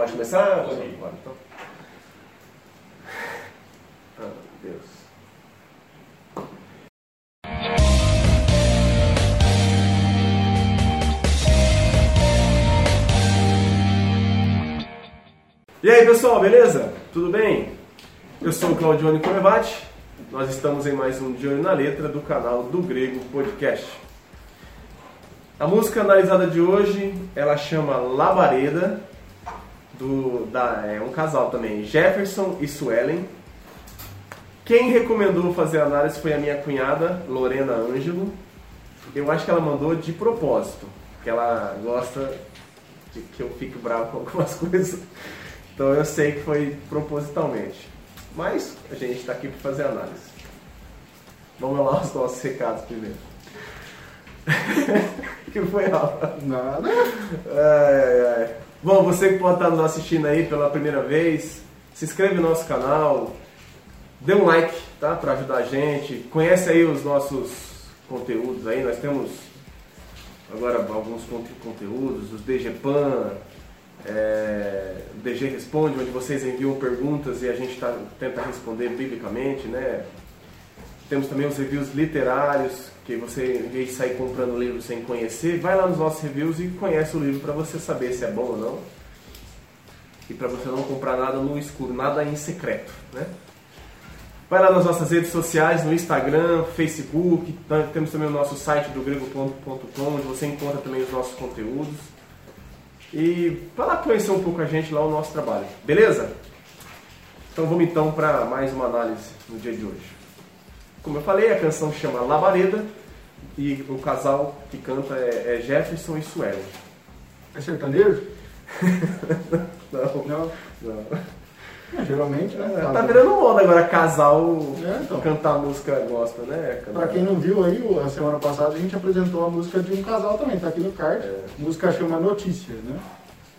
Pode começar? Pode. Pode, então. Ah, Deus. E aí pessoal, beleza? Tudo bem? Eu sou o Claudione Colevati, nós estamos em mais um De Olho na Letra do canal do Grego Podcast. A música analisada de hoje, ela chama Labareda, do, da, é um casal também, Jefferson e Suelen. Quem recomendou fazer a análise foi a minha cunhada, Lorena Ângelo. Eu acho que ela mandou de propósito, porque ela gosta de que eu fique bravo com algumas coisas. Então eu sei que foi propositalmente. Mas a gente está aqui para fazer análise. Vamos lá os nossos recados primeiro. que foi Rafa? Nada. Ai, ai, ai. Bom, você que pode estar nos assistindo aí pela primeira vez, se inscreve no nosso canal, dê um like, tá? Para ajudar a gente. Conhece aí os nossos conteúdos aí. Nós temos agora alguns conte- conteúdos, os DGPAN, é, DG Responde, onde vocês enviam perguntas e a gente tá, tenta responder biblicamente, né? Temos também os reviews literários, que você, em vez de sair comprando livro sem conhecer, vai lá nos nossos reviews e conhece o livro para você saber se é bom ou não. E para você não comprar nada no escuro, nada em secreto, né? Vai lá nas nossas redes sociais, no Instagram, Facebook, tá- temos também o nosso site do grego.com, onde você encontra também os nossos conteúdos. E vai lá conhecer um pouco a gente lá, o nosso trabalho, beleza? Então vamos então para mais uma análise no dia de hoje. Como eu falei, a canção chama Labareda e o casal que canta é, é Jefferson e Suelen. É sertanejo? Não, Não. não. É, geralmente, né? Tá virando moda agora casal É, então. cantar música gospel, né? Cantar- Pra quem não viu aí, a semana passada a gente apresentou a música de um casal também, tá aqui no card. É. Música chama Notícia, né?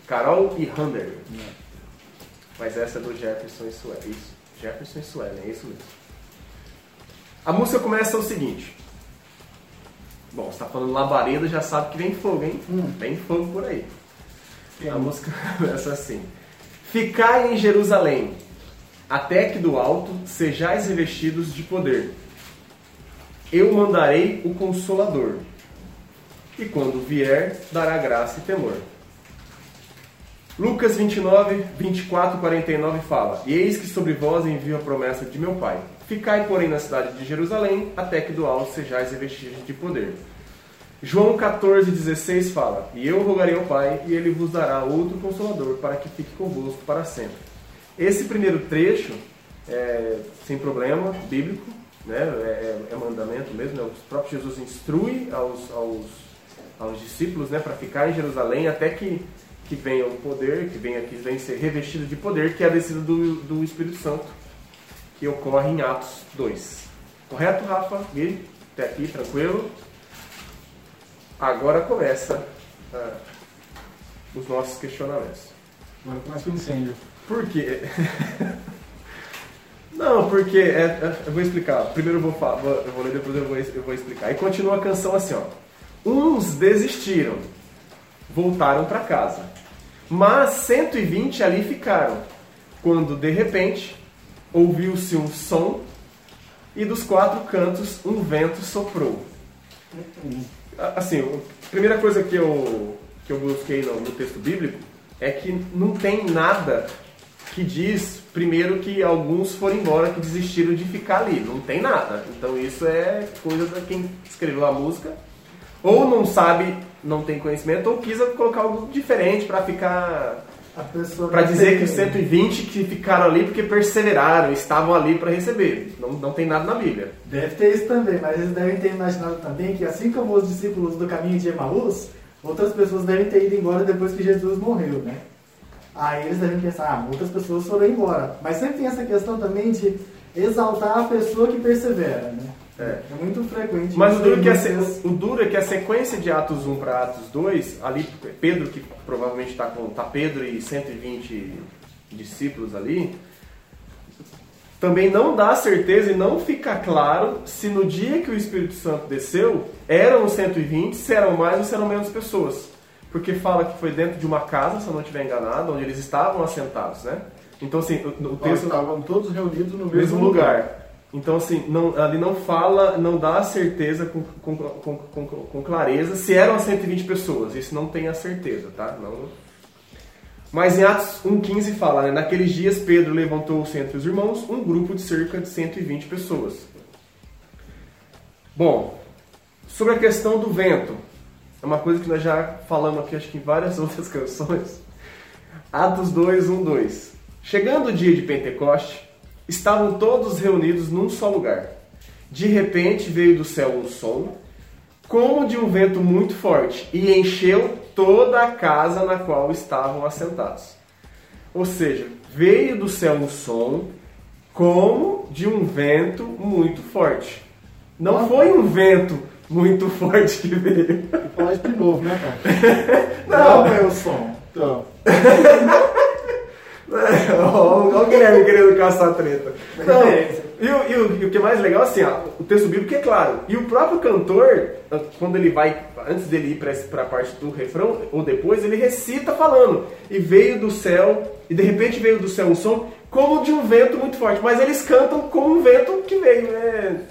Carol e Hunter. Mas essa é do Jefferson e Suelen. Isso. Jefferson e Suelen, é isso mesmo. A música começa o seguinte. Bom, você tá falando labareda, já sabe que vem fogo, hein? Hum. Vem fogo por aí. Tem A música começa assim: Ficai em Jerusalém, até que do alto sejais revestidos de poder. Eu mandarei o Consolador, e quando vier, dará graça e temor. Lucas 29, 24, 49 fala: E eis que sobre vós envio a promessa de meu Pai. Ficai, porém, na cidade de Jerusalém, até que do alto sejais revestidos de poder. João 14, 16 fala: E eu rogarei ao Pai, e ele vos dará outro consolador, para que fique convosco para sempre. Esse primeiro trecho, é, sem problema, bíblico, né? é, é mandamento mesmo, né? o próprio Jesus instrui aos, aos, aos discípulos né? para ficar em Jerusalém até que, que venha o poder, que venha, que venha ser revestido de poder, que é a descida do, do Espírito Santo, que ocorre em Atos 2. Correto, Rafa? Gui? Até aqui, tranquilo? Agora começa ah, os nossos questionamentos. Agora começa o incêndio. Por quê? Não, porque é- é- eu vou explicar. Primeiro eu vou, eu vou ler, depois eu vou, eu vou explicar. Aí continua a canção assim, ó. Uns desistiram, voltaram para casa. Mas 120 ali ficaram. Quando de repente ouviu-se um som e dos quatro cantos um vento soprou. Assim, a primeira coisa que eu, que eu busquei no, no texto bíblico é que não tem nada que diz, primeiro, que alguns foram embora, que desistiram de ficar ali. Não tem nada. Então isso é coisa de quem escreveu a música. Ou não sabe, não tem conhecimento, ou quis colocar algo diferente para ficar. Para dizer que os 120 que ficaram ali porque perseveraram, estavam ali para receber. Não, não tem nada na Bíblia. Deve ter isso também, mas eles devem ter imaginado também que assim como os discípulos do caminho de Emaús, outras pessoas devem ter ido embora depois que Jesus morreu, né? Aí eles devem pensar, ah, outras pessoas foram embora. Mas sempre tem essa questão também de exaltar a pessoa que persevera, né? É. muito frequente. Mas o duro, se- o duro é que a sequência de Atos 1 para Atos 2, ali Pedro, que provavelmente está com tá Pedro e 120 discípulos ali, também não dá certeza e não fica claro se no dia que o Espírito Santo desceu, eram os 120, se eram mais ou se eram menos pessoas. porque fala que foi dentro de uma casa, se eu não estiver enganado, onde eles estavam assentados, né? Então, assim, o, texto estavam todos reunidos no mesmo, mesmo lugar. Então, assim, não, ali não fala, não dá certeza com, com, com, com, clareza se eram as 120 pessoas. Isso não tem a certeza, tá? Não... Mas em Atos 1,15 fala, né? Naqueles dias Pedro levantou-se entre os irmãos um grupo de cerca de 120 pessoas. Bom, sobre a questão do vento, é uma coisa que nós já falamos aqui, acho que em várias outras canções. Atos 2, 1, 2. Chegando o dia de Pentecoste, estavam todos reunidos num só lugar. De repente veio do céu um som, como de um vento muito forte, e encheu toda a casa na qual estavam assentados. Ou seja, veio do céu um som, como de um vento muito forte. Não foi um vento muito forte que veio. Vou falar isso de novo, né, cara? Não, meu som. Então, Olha o Guilherme querendo caçar treta. Não, Referência. e, o, e o- e o que é mais legal, assim, ó, o texto bíblico é claro. E o próprio cantor, quando ele vai, antes dele ir para a parte do refrão, ou depois, ele recita falando. E veio do céu, e de repente veio do céu um som, como de um vento muito forte. Mas eles cantam como um vento que veio, né?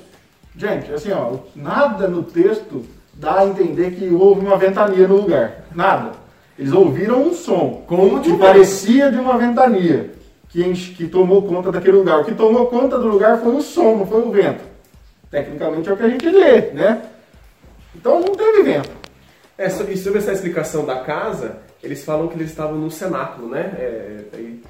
gente, assim, ó, nada no texto dá a entender que houve uma ventania no lugar. Nada. Eles ouviram um som, Como de que parecia de uma ventania, que, enche- que tomou conta daquele lugar. O que tomou conta do lugar foi o som, não foi o vento. Tecnicamente é o que a gente lê, né? Então não teve vento. É, e sobre essa explicação da casa, eles falam que eles estavam no cenáculo, né? É, aí-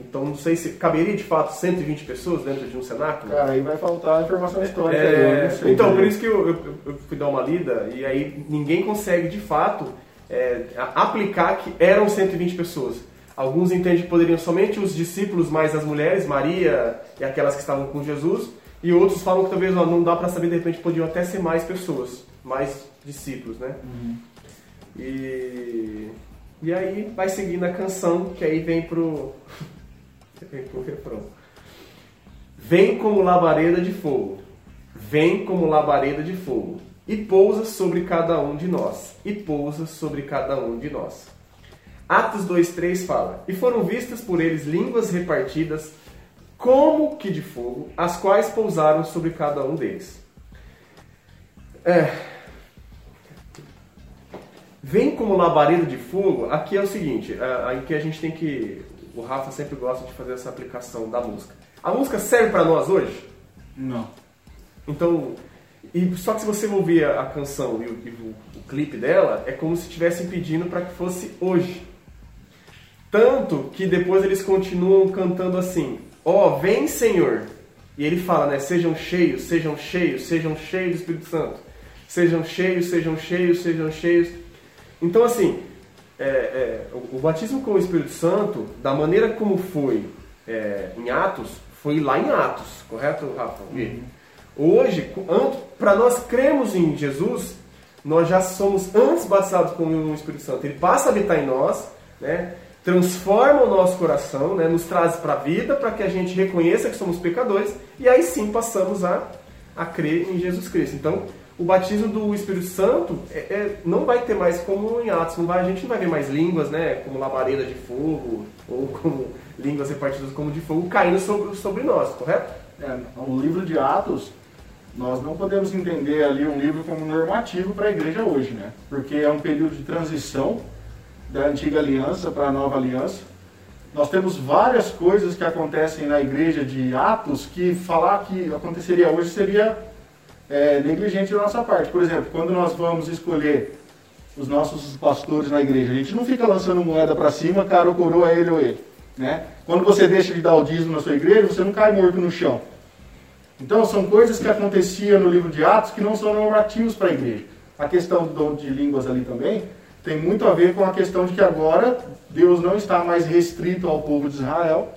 Então não sei se caberia de fato 120 pessoas dentro de um cenáculo. Cara, aí vai faltar informação histórica. aí, É, sei então, por isso que eu, eu- eu fui dar uma lida e aí ninguém consegue de fato é, aplicar que eram 120 pessoas. Alguns entendem que poderiam somente os discípulos mais as mulheres, Maria e aquelas que estavam com Jesus, e outros falam que talvez ó, não dá para saber, de repente podiam até ser mais pessoas, mais discípulos, né? E, e aí vai seguindo a canção, que aí vem pro, vem pro refrão. Vem como labareda de fogo, vem como labareda de fogo, e pousa sobre cada um de nós, e pousa sobre cada um de nós. Atos 2,3 fala: E foram vistas por eles línguas repartidas como que de fogo, as quais pousaram sobre cada um deles. É. Vem como labareda de fogo, aqui é o seguinte, é, aí que a gente tem que. O Rafa sempre gosta de fazer essa aplicação da música. A música serve para nós hoje? Não. Então, e só que se você ouvir a, a canção e, o, e o- o clipe dela, é como se estivessem pedindo para que fosse hoje. Tanto que depois eles continuam cantando assim: Ó, vem Senhor. E ele fala, né? Sejam cheios, sejam cheios, sejam cheios do Espírito Santo. Sejam cheios, sejam cheios, sejam cheios. Então, assim, é, é, o, o batismo com o Espírito Santo, da maneira como foi é, em Atos, foi lá em Atos, correto, Rafa? Gui? Hoje, para nós cremos em Jesus, nós já somos antes batizados com o Espírito Santo. Ele passa a habitar em nós, né? transforma o nosso coração, né? nos traz para a vida, para que a gente reconheça que somos pecadores, e aí sim passamos a, a crer em Jesus Cristo. Então, o batismo do Espírito Santo é, é- não vai ter mais como em Atos, não vai, a gente não vai ver mais línguas, né? como labareda de fogo, ou como línguas repartidas como de fogo, caindo sobre, sobre nós, correto? É, o livro de Atos, nós não podemos entender ali um livro como normativo para a igreja hoje, né? Porque é um período de transição da antiga aliança para a nova aliança. Nós temos várias coisas que acontecem na igreja de Atos que falar que aconteceria hoje seria é, negligente da nossa parte. Por exemplo, quando nós vamos escolher os nossos pastores na igreja, a gente não fica lançando moeda para cima, cara ou coroa, ele ou ele. Né? Quando você deixa de dar o dízimo na sua igreja, você não cai morto no chão. Então, são coisas que aconteciam no livro de Atos que não são normativos para a igreja. A questão do dom de línguas ali também tem muito a ver com a questão de que agora Deus não está mais restrito ao povo de Israel,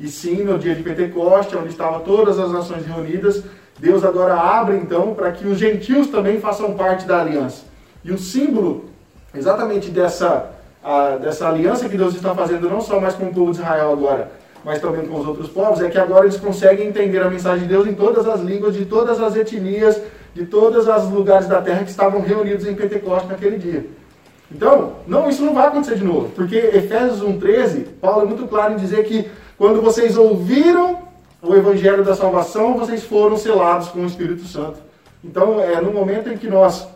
e sim no dia de Pentecoste, onde estavam todas as nações reunidas, Deus agora abre então para que os gentios também façam parte da aliança. E o símbolo exatamente dessa, a- dessa aliança que Deus está fazendo, não só mais com o povo de Israel agora, mas também com os outros povos, é que agora eles conseguem entender a mensagem de Deus em todas as línguas, de todas as etnias, de todos os lugares da terra que estavam reunidos em Pentecostes naquele dia. Então, não, isso não vai acontecer de novo, porque Efésios 1,13, Paulo é muito claro em dizer que quando vocês ouviram o Evangelho da Salvação, vocês foram selados com o Espírito Santo. Então, é no momento em que nós,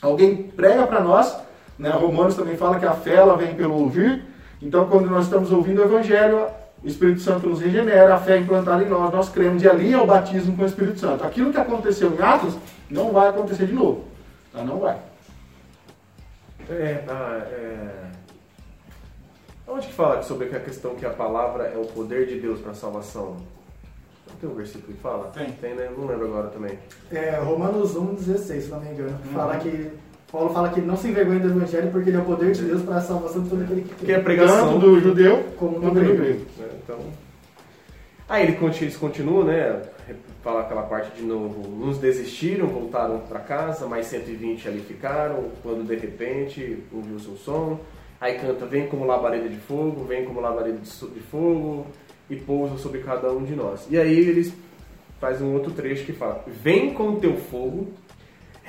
alguém prega para nós, né, Romanos também fala que a fé ela vem pelo ouvir, então quando nós estamos ouvindo o Evangelho, o Espírito Santo nos regenera, a fé é implantada em nós, nós cremos, e ali é o batismo com o Espírito Santo. Aquilo que aconteceu em Atos não vai acontecer de novo. Tá? Não vai. É, ah, é... Onde que fala sobre a questão que a palavra é o poder de Deus para a salvação? Não tem um versículo que fala? Tem. Tem, né? Não lembro agora também. É, Romanos 1,16, se não me engano. Fala que. Paulo fala que não se envergonha do Evangelho porque ele é o poder de Deus para a salvação de todo aquele que Que é crê. pregação Tanto do judeu Como do grego. grego. né? Então, aí ele eles continuam, né? Fala aquela parte de novo. Uns desistiram, voltaram para casa, mais 120 ali ficaram. Quando de repente ouviu-se um som, aí canta: Vem como labareda de fogo, vem como labareda de fogo e pousa sobre cada um de nós. E aí eles fazem um outro trecho que fala: Vem com o teu fogo,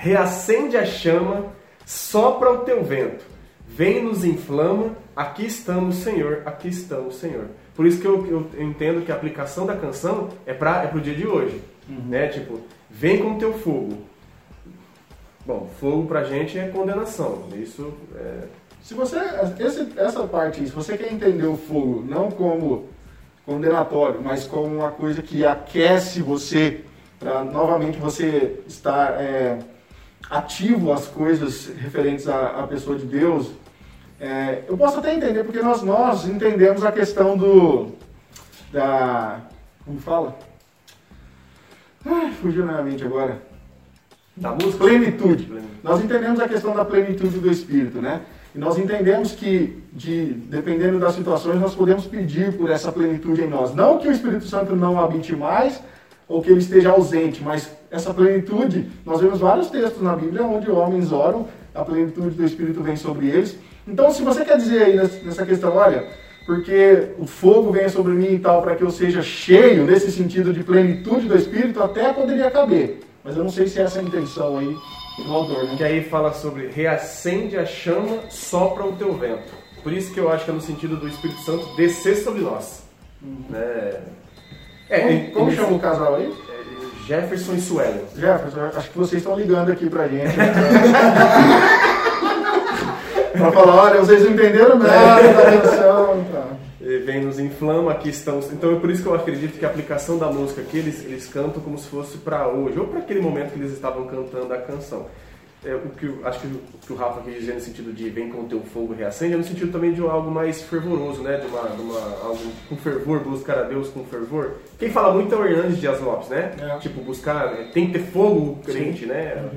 reacende a chama, sopra o teu vento, vem nos inflama, aqui estamos, Senhor, aqui estamos, Senhor. Por isso que eu, eu entendo que a aplicação da canção é para é pro dia de hoje, né? Tipo, vem com o teu fogo. Bom, fogo pra gente é condenação. Isso é, Se você, esse- essa parte, se você quer entender o fogo não como condenatório, mas como uma coisa que aquece você para novamente você estar é, ativo às coisas referentes à, à pessoa de Deus, é, eu posso até entender, porque nós, nós entendemos a questão do. da. como fala? Ai, fugiu na minha mente agora. da música. Plenitude. Nós entendemos a questão da plenitude do Espírito, né? E nós entendemos que, de, dependendo das situações, nós podemos pedir por essa plenitude em nós. Não que o Espírito Santo não habite mais, ou que ele esteja ausente, mas essa plenitude, nós vemos vários textos na Bíblia onde homens oram, a plenitude do Espírito vem sobre eles. Então, se você quer dizer aí nessa questão, olha, porque o fogo vem sobre mim e tal, para que eu seja cheio, nesse sentido de plenitude do Espírito, até poderia caber. Mas eu não sei se essa é a intenção aí do autor, né? Que aí fala sobre reacende a chama, sopra o teu vento. Por isso que eu acho que é no sentido do Espírito Santo descer sobre nós. Né? É, Como, ele- como ele- chama o casal aí? é, Jefferson e Suelen. Jefferson, acho que vocês estão ligando aqui pra gente. pra falar, olha, vocês não entenderam nada da atenção. Tá. Ele vem nos inflama, aqui estamos. Então é por isso que eu acredito que a aplicação da música aqui eles, eles cantam como se fosse para hoje, ou para aquele momento que eles estavam cantando a canção. É, o que acho que o que o Rafa quis dizer no sentido de vem com o teu fogo reacende, é no sentido também de algo mais fervoroso, né? De uma, de uma algo com fervor, buscar a Deus com fervor. Quem fala muito é o Hernandes Dias Lopes, né? É. Tipo, buscar, é, tem que ter fogo crente, né?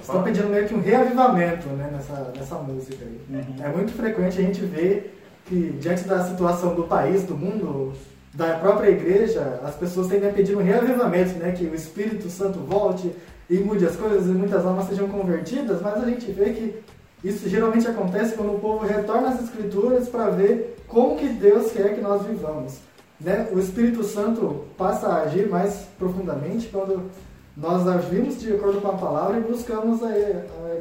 Estão pedindo meio que um reavivamento né, nessa, nessa música aí. É muito frequente a gente ver que, diante da situação do país, do mundo, da própria igreja, as pessoas tendem a pedir um reavivamento, né? Que o Espírito Santo volte e mude as coisas e muitas almas sejam convertidas, mas a gente vê que isso geralmente acontece quando o povo retorna às Escrituras para ver como que Deus quer que nós vivamos. Né? O Espírito Santo passa a agir mais profundamente quando nós agimos de acordo com a palavra e buscamos a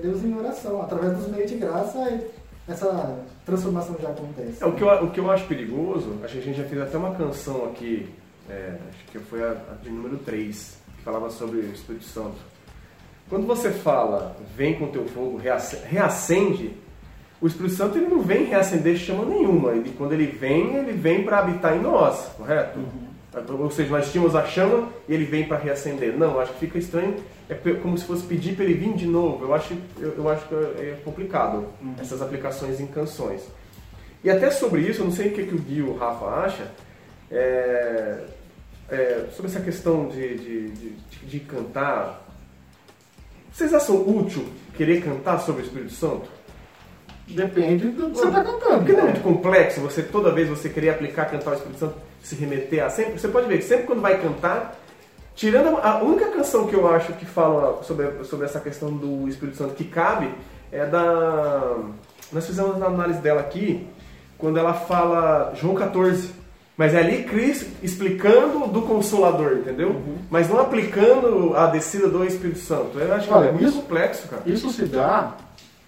Deus em oração. Através dos meios de graça, essa transformação já acontece. É, o, que eu, o que eu acho perigoso, acho que a gente já fez até uma canção aqui, é, acho que foi a, a de número 3, que falava sobre o Espírito Santo. Quando você fala, vem com teu fogo, reace- reacende, o Espírito Santo ele não vem reacender chama nenhuma. Ele, quando ele vem, ele vem para habitar em nós, correto? Ou seja, nós tínhamos a chama e ele vem para reacender. Não, acho que fica estranho. É como se fosse pedir para ele vir de novo. Eu acho, eu, eu acho que é complicado essas aplicações em canções. E até sobre isso, eu não sei o que, que o Gui e o Rafa acha, é, é, sobre essa questão de, de, de, de- de cantar. Vocês acham útil querer cantar sobre o Espírito Santo? Depende do que você está cantando. Porque não é muito complexo você toda vez você querer aplicar, cantar o Espírito Santo, se remeter a sempre. Você pode ver que sempre quando vai cantar, tirando a a única canção que eu acho que fala sobre, sobre essa questão do Espírito Santo que cabe é da. Nós fizemos a análise dela aqui, quando ela fala João 14. Mas é ali Cristo explicando do Consolador, entendeu? Mas não aplicando a descida do Espírito Santo. Eu acho que Olha, é muito isso- complexo, cara. Isso se dá,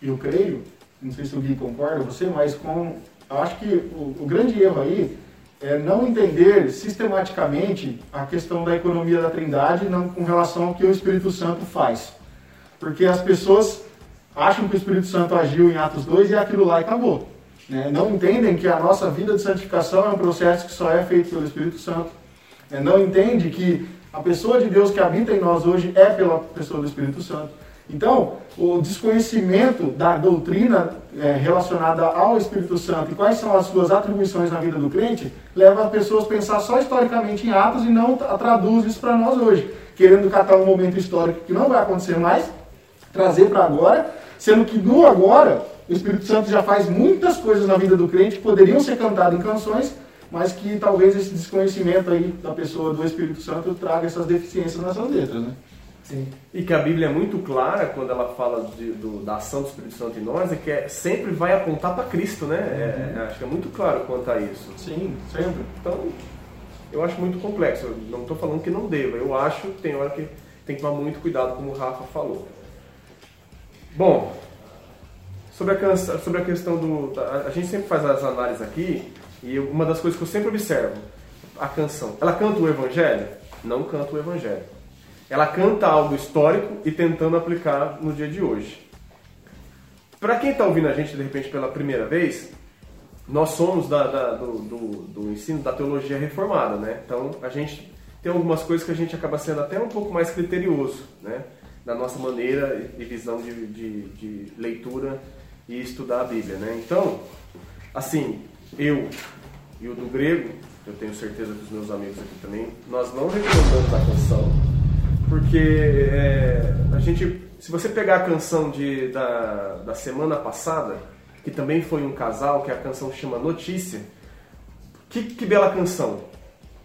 eu creio, não sei se o Gui concorda, você, mas com, acho que o, o grande erro aí é não entender sistematicamente a questão da economia da Trindade não, com relação ao que o Espírito Santo faz. Porque as pessoas acham que o Espírito Santo agiu em Atos 2 e aquilo lá e acabou. Né? Não entendem que a nossa vida de santificação é um processo que só é feito pelo Espírito Santo. Né? Não entende que a pessoa de Deus que habita em nós hoje é pela pessoa do Espírito Santo. Então, o desconhecimento da doutrina é, relacionada ao Espírito Santo e quais são as suas atribuições na vida do crente leva as pessoas a pensar só historicamente em Atos e não traduz isso para nós hoje, querendo catar um momento histórico que não vai acontecer mais, trazer para agora, sendo que no agora o Espírito Santo já faz muitas coisas na vida do crente que poderiam ser cantadas em canções, mas que talvez esse desconhecimento aí da pessoa do Espírito Santo traga essas deficiências nessas letras, né? Sim. E que a Bíblia é muito clara quando ela fala de, do, da ação do Espírito Santo em nós, é que é, sempre vai apontar para Cristo, né? É, uhum. É, acho que é muito claro quanto a isso. Sim, sempre. Então, eu acho muito complexo. Eu não estou falando que não deva. Eu acho que tem hora que tem que tomar muito cuidado, como o Rafa falou. Bom, sobre a, sobre a questão do. A, a gente sempre faz as análises aqui, e uma das coisas que eu sempre observo, a canção. Ela canta o Evangelho? Não canta o Evangelho ela canta algo histórico e tentando aplicar no dia de hoje. Para quem está ouvindo a gente de repente pela primeira vez, nós somos da, da, do, do, do, ensino da teologia reformada, né? Então a gente tem algumas coisas que a gente acaba sendo até um pouco mais criterioso, né? Na nossa maneira e visão de, de, de leitura e estudar a Bíblia, né? Então, assim, eu e o do grego, eu tenho certeza que os meus amigos aqui também, nós não recomendamos a canção porque é, a gente, se você pegar a canção de, da, da semana passada, que também foi um casal, que a canção chama Notícia, que, que bela canção!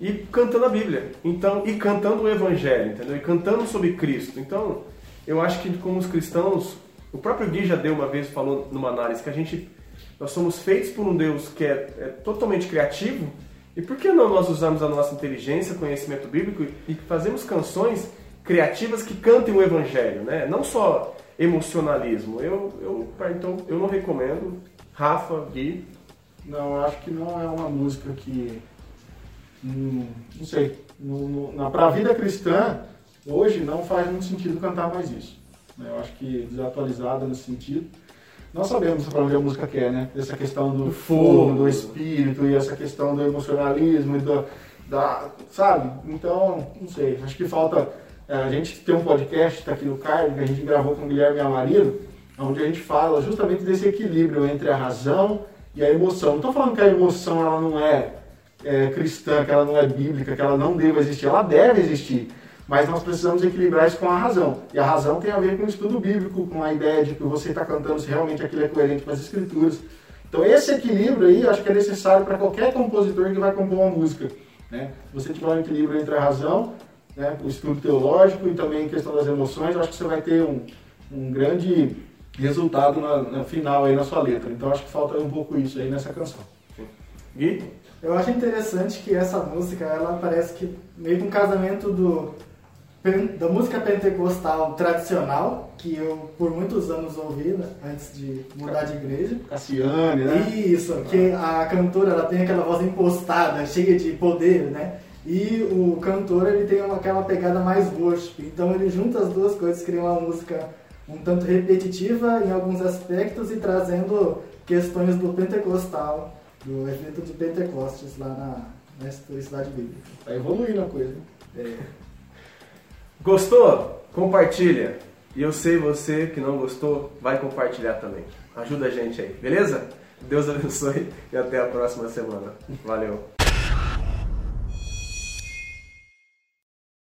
E cantando a Bíblia, então, e cantando o Evangelho, entendeu? E cantando sobre Cristo. Então, eu acho que como os cristãos, o próprio Gui já deu uma vez, falou numa análise, que a gente, nós somos feitos por um Deus que é, é totalmente criativo, e por que não nós usamos a nossa inteligência, conhecimento bíblico e fazemos canções criativas que cantem o evangelho, né? Não só emocionalismo. Eu, eu, então, eu não recomendo. Rafa, Gui. Não, eu acho que não é uma música que. Hum, não sei. No, no, pra vida cristã, hoje não faz muito sentido cantar mais isso. Né? Eu acho que desatualizada nesse sentido. Nós sabemos para onde a música quer, né? Essa questão do, fogo, do espírito e essa questão do emocionalismo e do, da, sabe? Então, não sei. Acho que falta é, a gente tem um podcast, está aqui no card, que a gente gravou com o Guilherme Amarido, onde a gente fala justamente desse equilíbrio entre a razão e a emoção. Não estou falando que a emoção ela não é, é, cristã, que ela não é bíblica, que ela não deve existir. Ela deve existir. Mas nós precisamos equilibrar isso com a razão. E a razão tem a ver com o estudo bíblico, com a ideia de que você está cantando se realmente aquilo é coerente com as escrituras. Então esse equilíbrio aí eu acho que é necessário para qualquer compositor que vai compor uma música. Né? Você tiver um equilíbrio entre a razão né, o estudo teológico e também a questão das emoções, eu acho que você vai ter um, um grande resultado na, na, final aí na sua letra. Então acho que falta um pouco isso aí nessa canção. Gui? Eu acho interessante que essa música, ela parece que meio que um casamento do da música pentecostal tradicional, que eu por muitos anos ouvi né, antes de mudar de igreja. Cassiane, né? Isso, que a cantora ela tem aquela voz impostada, cheia de poder, né? E o cantor ele tem uma, aquela pegada mais worship. Então ele junta as duas coisas, cria uma música um tanto repetitiva em alguns aspectos e trazendo questões do pentecostal, do evento de Pentecostes lá na, na historicidade bíblica. Tá evoluindo a coisa. É. Gostou? Compartilha. E eu sei você que não gostou, vai compartilhar também. Ajuda a gente aí, beleza? Deus abençoe e até a próxima semana. Valeu!